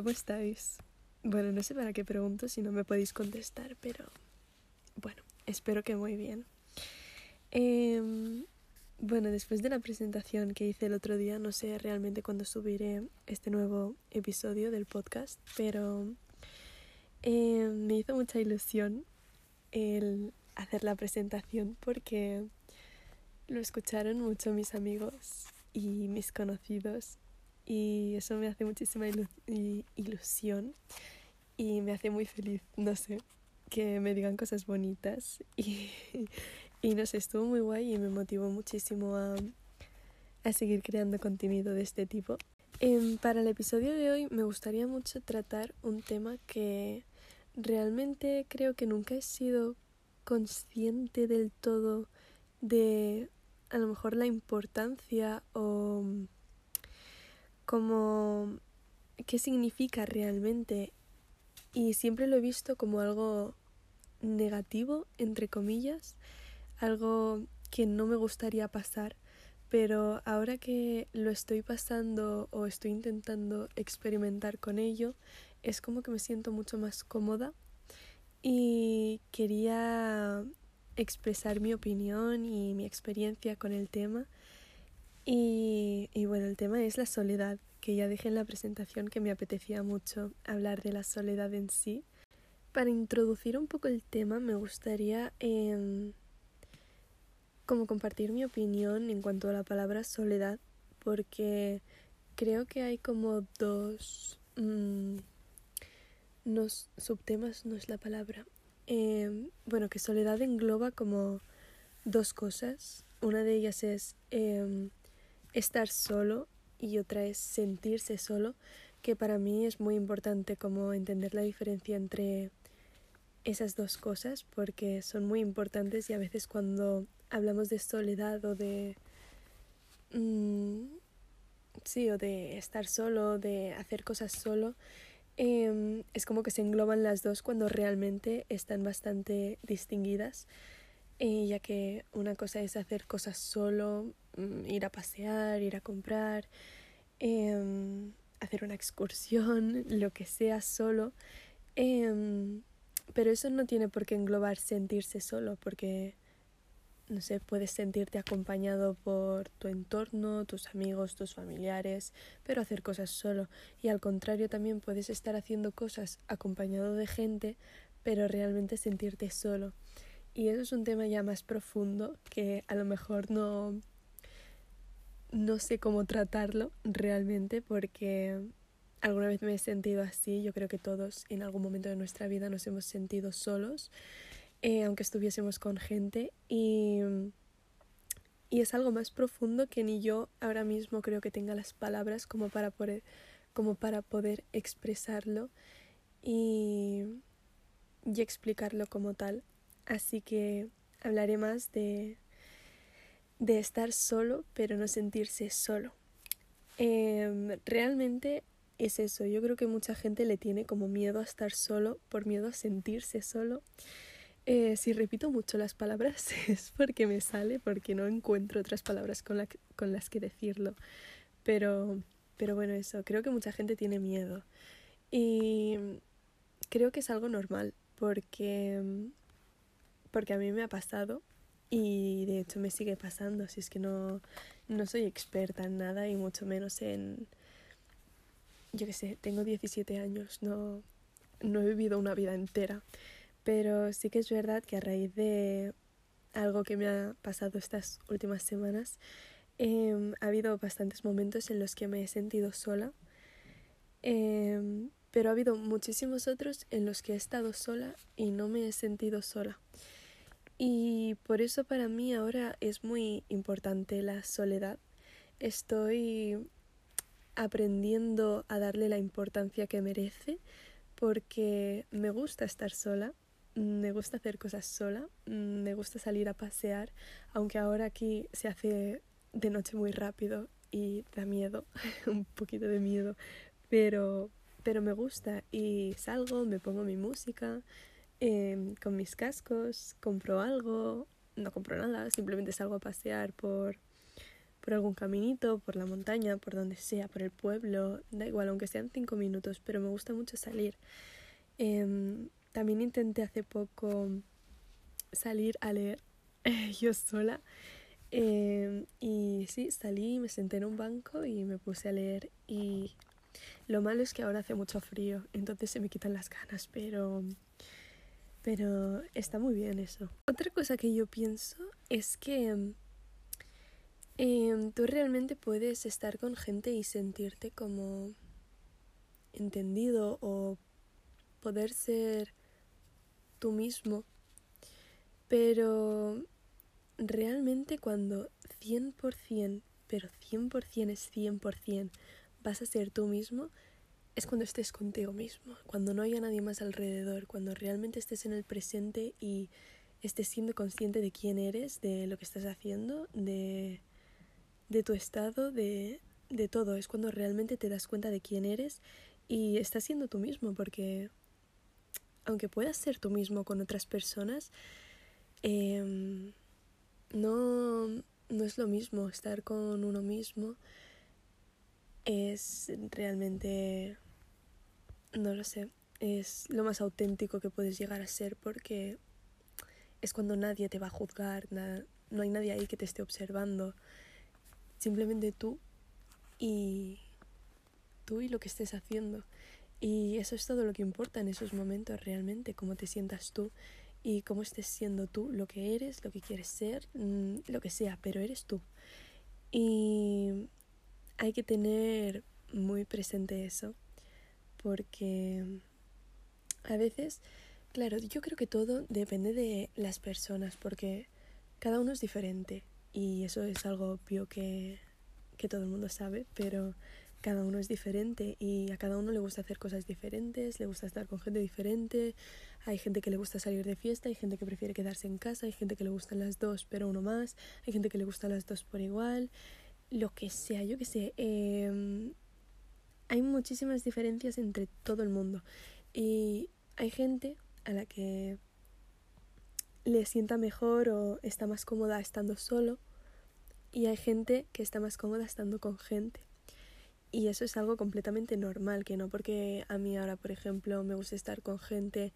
¿cómo estáis? Bueno, no sé para qué pregunto si no me podéis contestar, pero bueno, espero que muy bien. Em, bueno, después de la presentación que hice el otro día, no sé realmente cuándo subiré este nuevo episodio del podcast, pero em, me hizo mucha ilusión el hacer la presentación porque lo escucharon mucho mis amigos y mis conocidos y eso me hace muchísima ilusión y me hace muy feliz, no sé, que me digan cosas bonitas y, y no sé, estuvo muy guay y me motivó muchísimo a, a seguir creando contenido de este tipo. Em, para el episodio de hoy me gustaría mucho tratar un tema que realmente creo que nunca he sido consciente del todo de a lo mejor la importancia o como qué significa realmente y siempre lo he visto como algo negativo, entre comillas, algo que no me gustaría pasar, pero ahora que lo estoy pasando o estoy intentando experimentar con ello, es como que me siento mucho más cómoda y quería expresar mi opinión y mi experiencia con el tema y, bueno, el tema es la soledad, que ya dije en la presentación que me apetecía mucho hablar de la soledad en sí. Para introducir un poco el tema me gustaría em, como compartir mi opinión en cuanto a la palabra soledad, porque creo que hay como dos mm, subtemas, no es la palabra. Em, bueno, que soledad engloba como dos cosas. Una de ellas es em, estar solo y otra es sentirse solo, que para mí es muy importante como entender la diferencia entre esas dos cosas porque son muy importantes y a veces cuando hablamos de soledad o de mm, sí o de estar solo de hacer cosas solo em, es como que se engloban las dos cuando realmente están bastante distinguidas ya que una cosa es hacer cosas solo Mm, ir a pasear, ir a comprar, em, hacer una excursión, lo que sea solo. Em, pero eso no tiene por qué englobar sentirse solo, porque, no sé, puedes sentirte acompañado por tu entorno, tus amigos, tus familiares, pero hacer cosas solo. Y al contrario, también puedes estar haciendo cosas acompañado de gente, pero realmente sentirte solo. Y eso es un tema ya más profundo que a lo mejor no, no sé cómo tratarlo realmente porque alguna vez me he sentido así. Yo creo que todos en algún momento de nuestra vida nos hemos sentido solos, eh, aunque estuviésemos con gente. Y, y es algo más profundo que ni yo ahora mismo creo que tenga las palabras como para poder, como para poder expresarlo y, y explicarlo como tal. Así que hablaré más de, de estar solo pero no sentirse solo. Em, realmente es eso, yo creo que mucha gente le tiene como miedo a estar solo por miedo a sentirse solo. Eh, si repito mucho las palabras es porque me sale, porque no encuentro otras palabras con, con las que decirlo. Pero, pero bueno, eso, creo que mucha gente tiene miedo. Y creo que es algo normal, porque, porque a mí me ha pasado y de hecho me sigue pasando, si es que no, no soy experta en nada y mucho menos en... Yo qué sé, tengo 17 años, no, no he vivido una vida entera, pero sí que es verdad que a raíz de algo que me ha pasado estas últimas semanas, em, ha habido bastantes momentos en los que me he sentido sola, em, pero ha habido muchísimos otros en los que he estado sola y no me he sentido sola. Y por eso para mí ahora es muy importante la soledad. Estoy aprendiendo a darle la importancia que merece porque me gusta estar sola, me gusta hacer cosas sola, me gusta salir a pasear, aunque ahora aquí se hace de noche muy rápido y da miedo, un poquito de miedo, pero, pero me gusta y salgo, me pongo mi música, Em, con mis cascos, compro algo, no compro nada, simplemente salgo a pasear por, por algún caminito, por la montaña, por donde sea, por el pueblo, da igual, aunque sean cinco minutos, pero me gusta mucho salir. Em, también intenté hace poco salir a leer yo sola. Em, y sí, salí, me senté en un banco y me puse a leer. Y lo malo es que ahora hace mucho frío, entonces se me quitan las ganas, pero pero está muy bien eso. Otra cosa que yo pienso es que eh, tú realmente puedes estar con gente y sentirte como entendido o poder ser tú mismo. Pero realmente cuando 100%, pero 100% es 100%, vas a ser tú mismo, es cuando estés contigo mismo, cuando no haya nadie más alrededor, cuando realmente estés en el presente y estés siendo consciente de quién eres, de lo que estás haciendo, de, de tu estado, de, de todo. Es cuando realmente te das cuenta de quién eres y estás siendo tú mismo, porque aunque puedas ser tú mismo con otras personas, em, no, no es lo mismo estar con uno mismo es realmente, no lo sé, es lo más auténtico que puedes llegar a ser porque es cuando nadie te va a juzgar, no hay nadie ahí que te esté observando, simplemente tú y tú y lo que estés haciendo. Y eso es todo lo que importa en esos momentos realmente, cómo te sientas tú y cómo estés siendo tú, lo que eres, lo que quieres ser, mm, lo que sea, pero eres tú. Y hay que tener muy presente eso, porque a veces, claro, yo creo que todo depende de las personas, porque cada uno es diferente y eso es algo obvio que, que todo el mundo sabe, pero cada uno es diferente y a cada uno le gusta hacer cosas diferentes, le gusta estar con gente diferente, hay gente que le gusta salir de fiesta, hay gente que prefiere quedarse en casa, hay gente que le gustan las dos pero uno más, hay gente que le gustan las dos por igual lo que sea, yo que sé. Em, hay muchísimas diferencias entre todo el mundo. Y hay gente a la que le sienta mejor o está más cómoda estando solo. Y hay gente que está más cómoda estando con gente. Y eso es algo completamente normal, que no porque a mí ahora, por ejemplo, me gusta estar con gente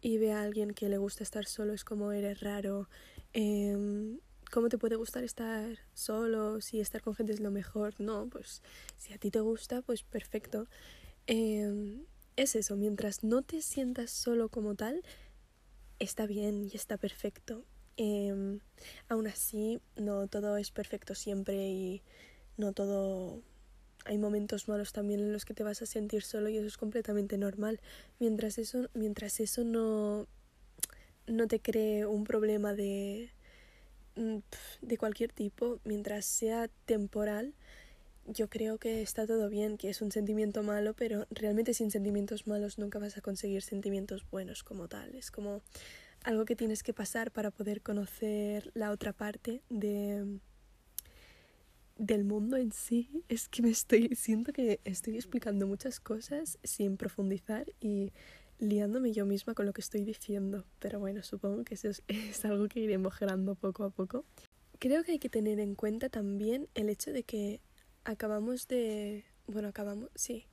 y ve a alguien que le gusta estar solo, es como eres raro. Eh, ¿Cómo te puede gustar estar solo? Si estar con gente es lo mejor. No, pues si a ti te gusta, pues perfecto. Em, es eso, mientras no te sientas solo como tal, está bien y está perfecto. Eh, aún así, no todo es perfecto siempre y no todo... Hay momentos malos también en los que te vas a sentir solo y eso es completamente normal. Mientras eso, mientras eso no, no te cree un problema de de cualquier tipo, mientras sea temporal, yo creo que está todo bien, que es un sentimiento malo, pero realmente sin sentimientos malos nunca vas a conseguir sentimientos buenos como tal. Es como algo que tienes que pasar para poder conocer la otra parte de del mundo en sí. Es que me estoy siento que estoy explicando muchas cosas sin profundizar y liándome yo misma con lo que estoy diciendo, pero bueno, supongo que eso es, algo que iré mejorando poco a poco. Creo que hay que tener en cuenta también el hecho de que acabamos de... Bueno, acabamos, sí,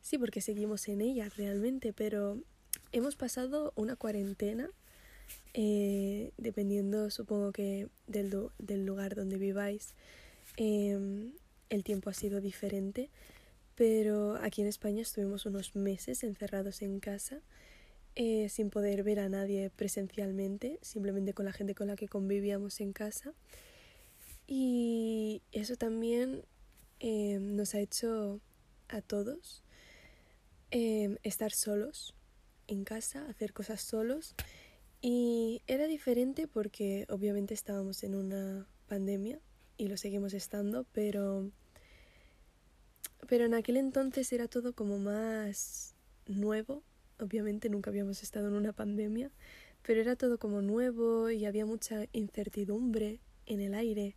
sí, porque seguimos en ella realmente, pero hemos pasado una cuarentena, eh, dependiendo supongo que del, del lugar donde viváis, em, el tiempo ha sido diferente pero aquí en España estuvimos unos meses encerrados en casa, eh, sin poder ver a nadie presencialmente, simplemente con la gente con la que convivíamos en casa. Y eso también eh, nos ha hecho a todos eh, estar solos en casa, hacer cosas solos. Y era diferente porque obviamente estábamos en una pandemia y lo seguimos estando, pero pero en aquel entonces era todo como más nuevo. Obviamente nunca habíamos estado en una pandemia, pero era todo como nuevo y había mucha incertidumbre en el aire.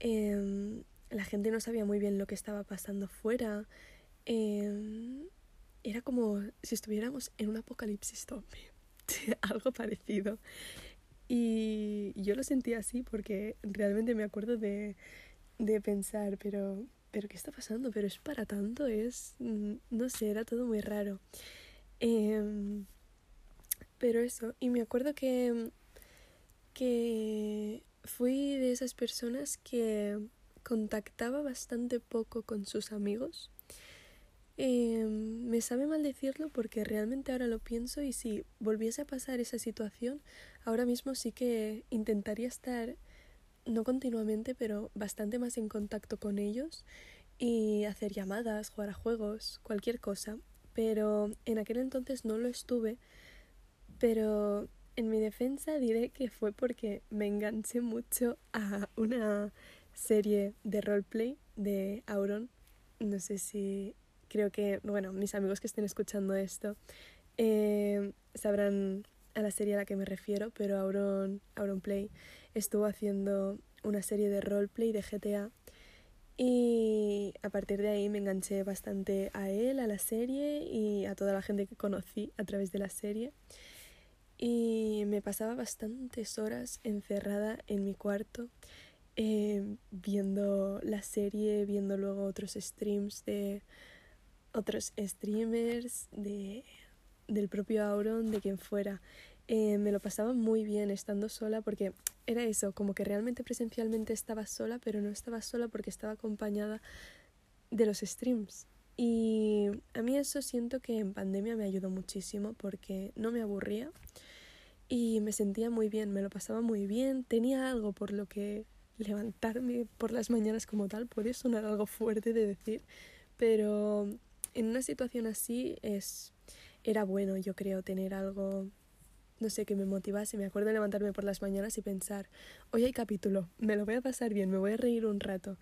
Em, la gente no sabía muy bien lo que estaba pasando fuera. Em, era como si estuviéramos en un apocalipsis zombie, algo parecido. Y yo lo sentía así porque realmente me acuerdo de de pensar, pero, pero ¿qué está pasando? Pero es para tanto, es, mm, no sé, era todo muy raro. Em, pero eso, y me acuerdo que, que fui de esas personas que contactaba bastante poco con sus amigos. Em, me sabe mal decirlo porque realmente ahora lo pienso y si volviese a pasar esa situación, ahora mismo sí que intentaría estar, no continuamente, pero bastante más en contacto con ellos y hacer llamadas, jugar a juegos, cualquier cosa. Pero en aquel entonces no lo estuve, pero en mi defensa diré que fue porque me enganché mucho a una serie de roleplay de Auron. No sé si creo que, bueno, mis amigos que estén escuchando esto eh, sabrán a la serie a la que me refiero, pero Auron, Auron Play estuvo haciendo una serie de roleplay de GTA y a partir de ahí me enganché bastante a él, a la serie y a toda la gente que conocí a través de la serie. Y me pasaba bastantes horas encerrada en mi cuarto eh, viendo la serie, viendo luego otros streams de otros streamers, de, del propio Auron, de quien fuera. Eh, me lo pasaba muy bien estando sola porque era eso, como que realmente presencialmente estaba sola, pero no estaba sola porque estaba acompañada de los streams. Y a mí eso siento que en pandemia me ayudó muchísimo porque no me aburría y me sentía muy bien, me lo pasaba muy bien, tenía algo por lo que levantarme por las mañanas como tal puede sonar algo fuerte de decir, pero en una situación así es era bueno, yo creo, tener algo no sé, que me motivase. Me acuerdo de levantarme por las mañanas y pensar, hoy hay capítulo, me lo voy a pasar bien, me voy a reír un rato.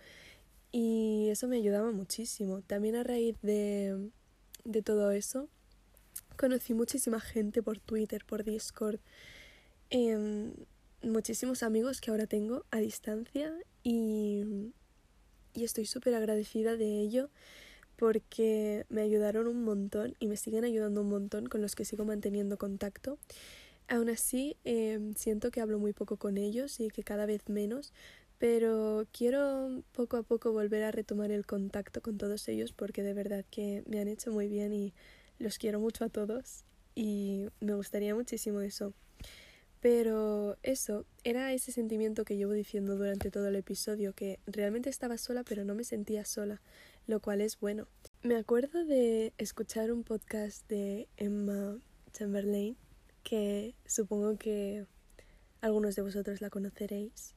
Y eso me ayudaba muchísimo. También a raíz de, de todo eso, conocí muchísima gente por Twitter, por Discord. Eh, muchísimos amigos que ahora tengo a distancia y, y estoy súper agradecida de ello porque me ayudaron un montón y me siguen ayudando un montón con los que sigo manteniendo contacto. Aún así, em, siento que hablo muy poco con ellos y que cada vez menos, pero quiero poco a poco volver a retomar el contacto con todos ellos porque de verdad que me han hecho muy bien y los quiero mucho a todos y me gustaría muchísimo eso. Pero eso, era ese sentimiento que llevo diciendo durante todo el episodio, que realmente estaba sola pero no me sentía sola, lo cual es bueno. Me acuerdo de escuchar un podcast de Emma Chamberlain, que supongo que algunos de vosotros la conoceréis,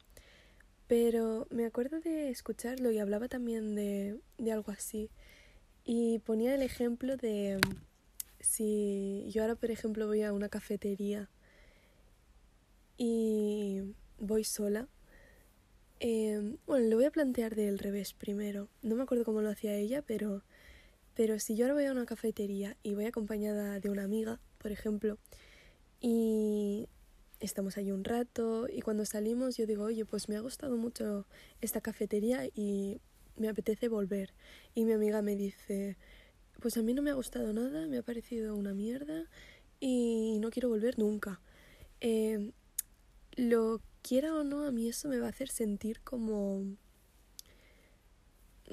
pero me acuerdo de escucharlo y hablaba también de, de algo así, y ponía el ejemplo de si yo ahora, por ejemplo, voy a una cafetería, y voy sola. Eh, bueno, lo voy a plantear del revés primero. No me acuerdo cómo lo hacía ella, pero, pero si yo ahora voy a una cafetería y voy acompañada de una amiga, por ejemplo, y estamos allí un rato y cuando salimos yo digo, oye, pues me ha gustado mucho esta cafetería y me apetece volver. Y mi amiga me dice, pues a mí no me ha gustado nada, me ha parecido una mierda y no quiero volver nunca. Eh, lo quiera o no, a mí eso me va a hacer sentir como...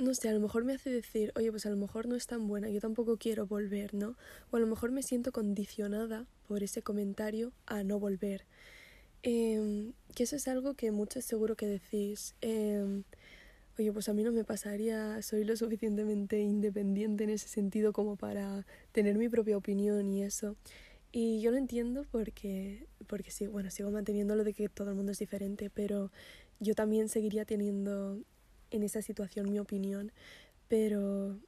No sé, a lo mejor me hace decir, oye, pues a lo mejor no es tan buena, yo tampoco quiero volver, ¿no? O a lo mejor me siento condicionada por ese comentario a no volver. Em, que eso es algo que muchos seguro que decís, em, oye, pues a mí no me pasaría, soy lo suficientemente independiente en ese sentido como para tener mi propia opinión y eso. Y yo lo entiendo porque, porque sí, bueno, sigo manteniendo lo de que todo el mundo es diferente, pero yo también seguiría teniendo en esa situación mi opinión, pero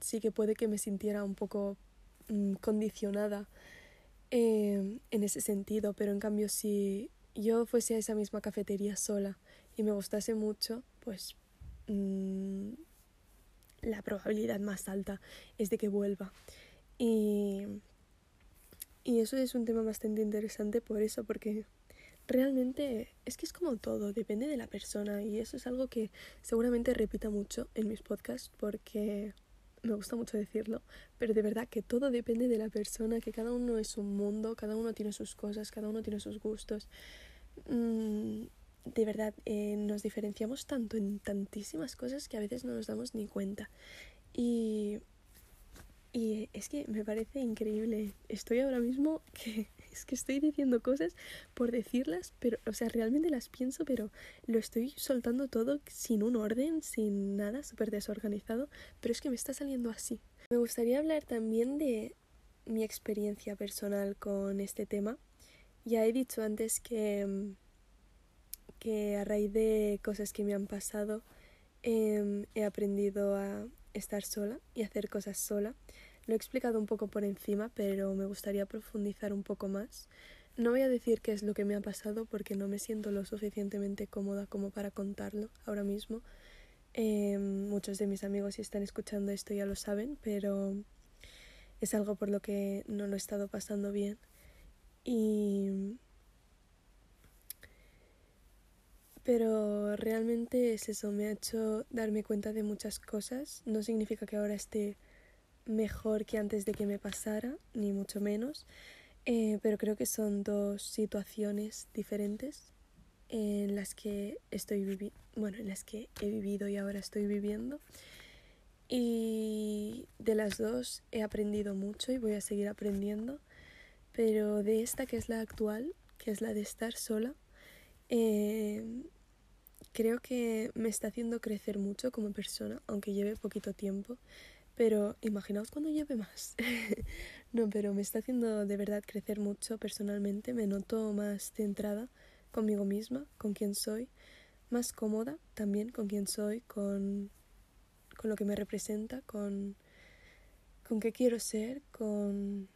sí que puede que me sintiera un poco mm, condicionada em, en ese sentido, pero en cambio si yo fuese a esa misma cafetería sola y me gustase mucho, pues mm, la probabilidad más alta es de que vuelva. Y y eso es un tema bastante interesante por eso, porque realmente es que es como todo, depende de la persona y eso es algo que seguramente repita mucho en mis podcasts porque me gusta mucho decirlo, pero de verdad que todo depende de la persona, que cada uno es un mundo, cada uno tiene sus cosas, cada uno tiene sus gustos. Mm, de verdad eh, nos diferenciamos tanto en tantísimas cosas que a veces no nos damos ni cuenta. Y, y es que me parece increíble. Estoy ahora mismo que es que estoy diciendo cosas por decirlas, pero, o sea, realmente las pienso, pero lo estoy soltando todo sin un orden, sin nada, súper desorganizado, pero es que me está saliendo así. Me gustaría hablar también de mi experiencia personal con este tema. Ya he dicho antes que, que a raíz de cosas que me han pasado em, he aprendido a estar sola y hacer cosas sola. Lo he explicado un poco por encima, pero me gustaría profundizar un poco más. No voy a decir qué es lo que me ha pasado porque no me siento lo suficientemente cómoda como para contarlo ahora mismo. Em, muchos de mis amigos si están escuchando esto ya lo saben, pero es algo por lo que no lo he estado pasando bien. Y... Pero realmente es eso, me ha hecho darme cuenta de muchas cosas. No significa que ahora esté mejor que antes de que me pasara, ni mucho menos, eh, pero creo que son dos situaciones diferentes en las que estoy viviendo, bueno, en las que he vivido y ahora estoy viviendo. Y de las dos he aprendido mucho y voy a seguir aprendiendo, pero de esta que es la actual, que es la de estar sola, eh, creo que me está haciendo crecer mucho como persona, aunque lleve poquito tiempo. Pero imaginaos cuando lleve más. no, pero me está haciendo de verdad crecer mucho personalmente. Me noto más centrada conmigo misma, con quien soy, más cómoda también con quien soy, con, con lo que me representa, con, con qué quiero ser, con,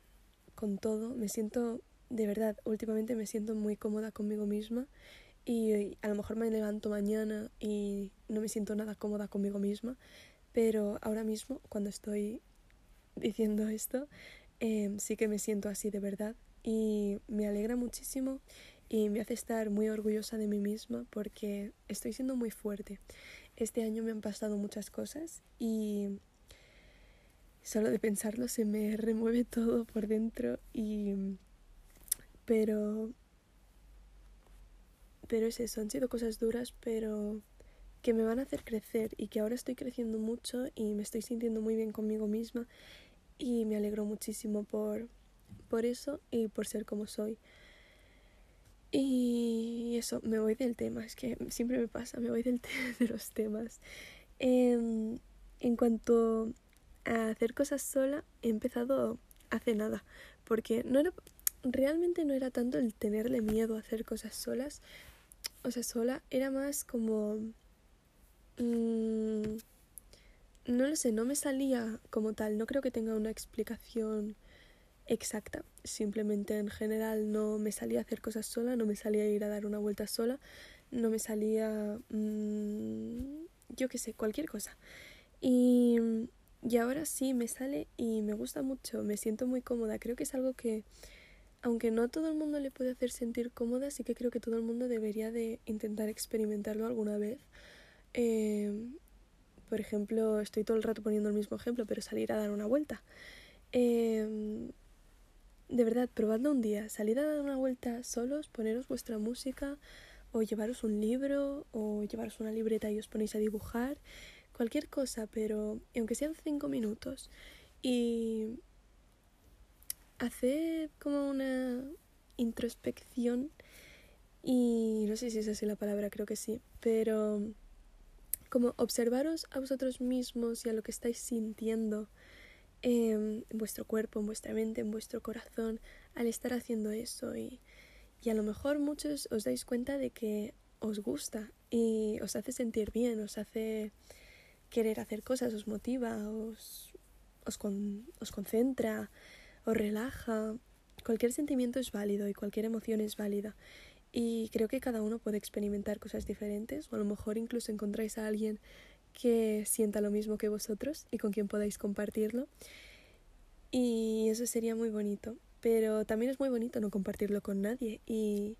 con todo. Me siento, de verdad, últimamente me siento muy cómoda conmigo misma y a lo mejor me levanto mañana y no me siento nada cómoda conmigo misma, pero ahora mismo, cuando estoy diciendo esto, em, sí que me siento así de verdad y me alegra muchísimo y me hace estar muy orgullosa de mí misma porque estoy siendo muy fuerte. Este año me han pasado muchas cosas y solo de pensarlo se me remueve todo por dentro y pero pero es eso, han sido cosas duras, pero que me van a hacer crecer y que ahora estoy creciendo mucho y me estoy sintiendo muy bien conmigo misma y me alegro muchísimo por, por eso y por ser como soy. Y eso, me voy del tema, es que siempre me pasa, me voy del de los temas. Em, en cuanto a hacer cosas sola, he empezado hace nada, porque no era, realmente no era tanto el tenerle miedo a hacer cosas solas, o sea, sola, era más como Mm, no lo sé, no me salía como tal, no creo que tenga una explicación exacta, simplemente en general no me salía a hacer cosas sola, no me salía a ir a dar una vuelta sola, no me salía, mm, yo qué sé, cualquier cosa. Y, y ahora sí me sale y me gusta mucho, me siento muy cómoda, creo que es algo que aunque no a todo el mundo le puede hacer sentir cómoda, sí que creo que todo el mundo debería de intentar experimentarlo alguna vez Em, por ejemplo, estoy todo el rato poniendo el mismo ejemplo, pero salir a dar una vuelta. Em, de verdad, probadlo un día. Salir a dar una vuelta solos, poneros vuestra música, o llevaros un libro, o llevaros una libreta y os ponéis a dibujar. Cualquier cosa, pero aunque sean cinco minutos. Y hacer como una introspección. Y no sé si es así la palabra, creo que sí. Pero como observaros a vosotros mismos y a lo que estáis sintiendo en vuestro cuerpo, en vuestra mente, en vuestro corazón al estar haciendo eso y, y a lo mejor muchos os dais cuenta de que os gusta y os hace sentir bien, os hace querer hacer cosas, os motiva, os, os, os concentra, os relaja. Cualquier sentimiento es válido y cualquier emoción es válida. Y creo que cada uno puede experimentar cosas diferentes o a lo mejor incluso encontráis a alguien que sienta lo mismo que vosotros y con quien podáis compartirlo. Y eso sería muy bonito. Pero también es muy bonito no compartirlo con nadie y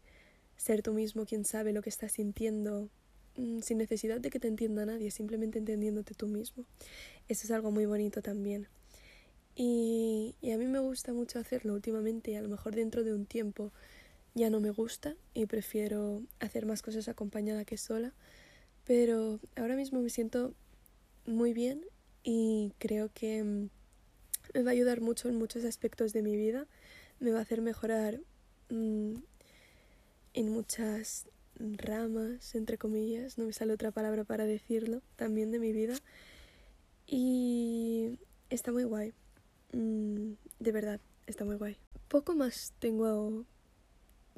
ser tú mismo quien sabe lo que estás sintiendo mm, sin necesidad de que te entienda nadie, simplemente entendiéndote tú mismo. Eso es algo muy bonito también. Y, y a mí me gusta mucho hacerlo últimamente, a lo mejor dentro de un tiempo ya no me gusta y prefiero hacer más cosas acompañada que sola. Pero ahora mismo me siento muy bien y creo que mm, me va a ayudar mucho en muchos aspectos de mi vida. Me va a hacer mejorar mm, en muchas ramas, entre comillas, no me sale otra palabra para decirlo, también de mi vida. Y está muy guay. Mm, de verdad, está muy guay. Poco más tengo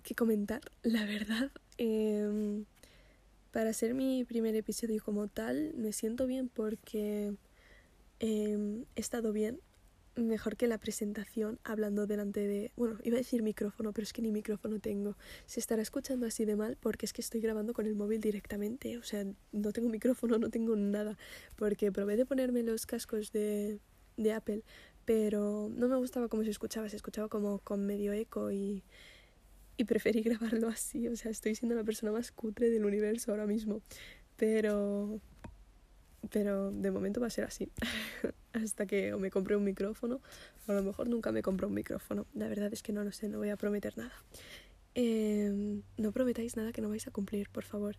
que comentar, la verdad. Em, para hacer mi primer episodio como tal, me siento bien porque em, he estado bien. Mejor que la presentación, hablando delante de... Bueno, iba a decir micrófono, pero es que ni micrófono tengo. Se estará escuchando así de mal porque es que estoy grabando con el móvil directamente. O sea, no tengo micrófono, no tengo nada. Porque probé de ponerme los cascos de, de Apple, pero no me gustaba cómo se escuchaba, se escuchaba como con medio eco y, y preferí grabarlo así, o sea, estoy siendo la persona más cutre del universo ahora mismo, pero pero de momento va a ser así, hasta que o me compre un micrófono, o a lo mejor nunca me compro un micrófono, la verdad es que no lo sé, no voy a prometer nada. Em, no prometáis nada que no vais a cumplir, por favor.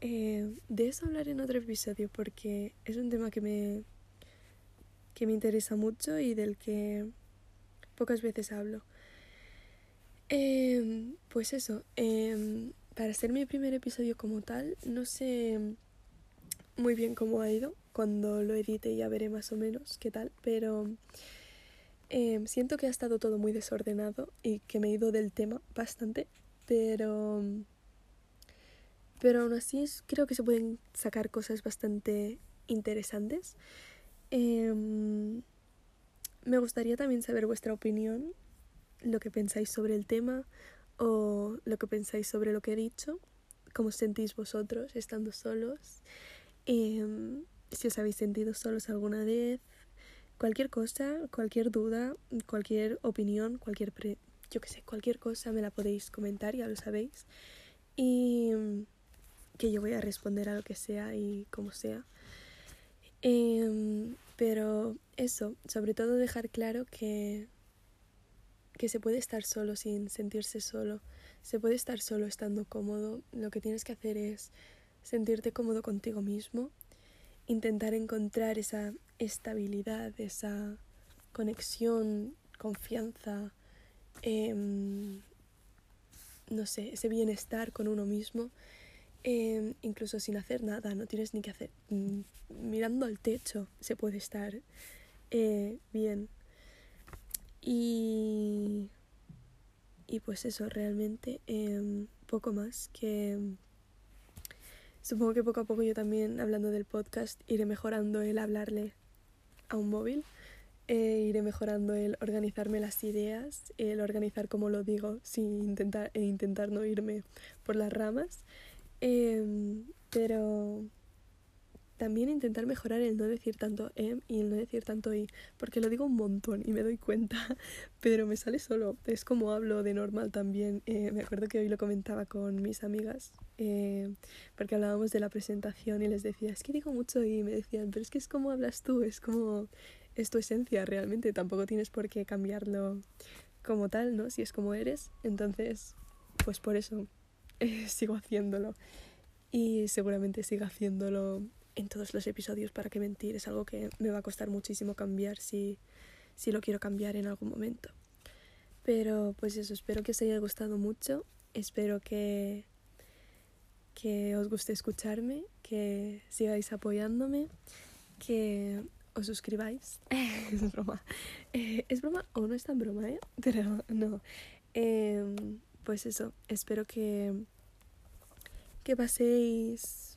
Em, de eso hablaré en otro episodio porque es un tema que me, que me interesa mucho y del que pocas veces hablo. Em, pues eso, em, para hacer mi primer episodio como tal, no sé muy bien cómo ha ido. Cuando lo edite ya veré más o menos qué tal, pero em, siento que ha estado todo muy desordenado y que me he ido del tema bastante, pero pero aún así creo que se pueden sacar cosas bastante interesantes. Me gustaría también saber vuestra opinión, lo que pensáis sobre el tema o lo que pensáis sobre lo que he dicho, cómo sentís vosotros estando solos, em, si os habéis sentido solos alguna vez, cualquier cosa, cualquier duda, cualquier opinión, cualquier yo que sé, cualquier cosa me la podéis comentar, ya lo sabéis. Y que yo voy a responder a lo que sea y como sea. Em, pero eso, sobre todo dejar claro que, que se puede estar solo sin sentirse solo. Se puede estar solo estando cómodo. Lo que tienes que hacer es sentirte cómodo contigo mismo, intentar encontrar esa estabilidad, esa conexión, confianza, em, no sé, ese bienestar con uno mismo Em, incluso sin hacer nada, no tienes ni que hacer. Mm, mirando al techo se puede estar eh, bien. Y, y pues eso, realmente em, poco más que... Supongo que poco a poco yo también, hablando del podcast, iré mejorando el hablarle a un móvil, eh, iré mejorando el organizarme las ideas, el organizar como lo digo, sin intentar, e intentar no irme por las ramas. Em, pero también intentar mejorar el no decir tanto em y el no decir tanto i, porque lo digo un montón y me doy cuenta, pero me sale solo. Es como hablo de normal también. Eh, me acuerdo que hoy lo comentaba con mis amigas, eh, porque hablábamos de la presentación y les decía, es que digo mucho y me decían, pero es que es como hablas tú, es como, es tu esencia realmente, tampoco tienes por qué cambiarlo como tal, ¿no? Si es como eres, entonces, pues por eso sigo haciéndolo. Y seguramente siga haciéndolo en todos los episodios para que mentir. Es algo que me va a costar muchísimo cambiar si, si lo quiero cambiar en algún momento. Pero pues eso, espero que os haya gustado mucho. Espero que, que os guste escucharme, que sigáis apoyándome, que os suscribáis. es broma. Eh, es broma o no es tan broma, ¿eh? Pero no. Em, pues eso, espero que, que paséis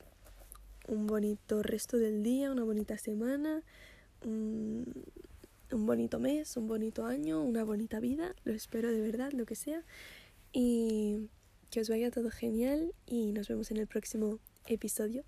un bonito resto del día, una bonita semana, un, un bonito mes, un bonito año, una bonita vida, lo espero de verdad, lo que sea. Y que os vaya todo genial y nos vemos en el próximo episodio.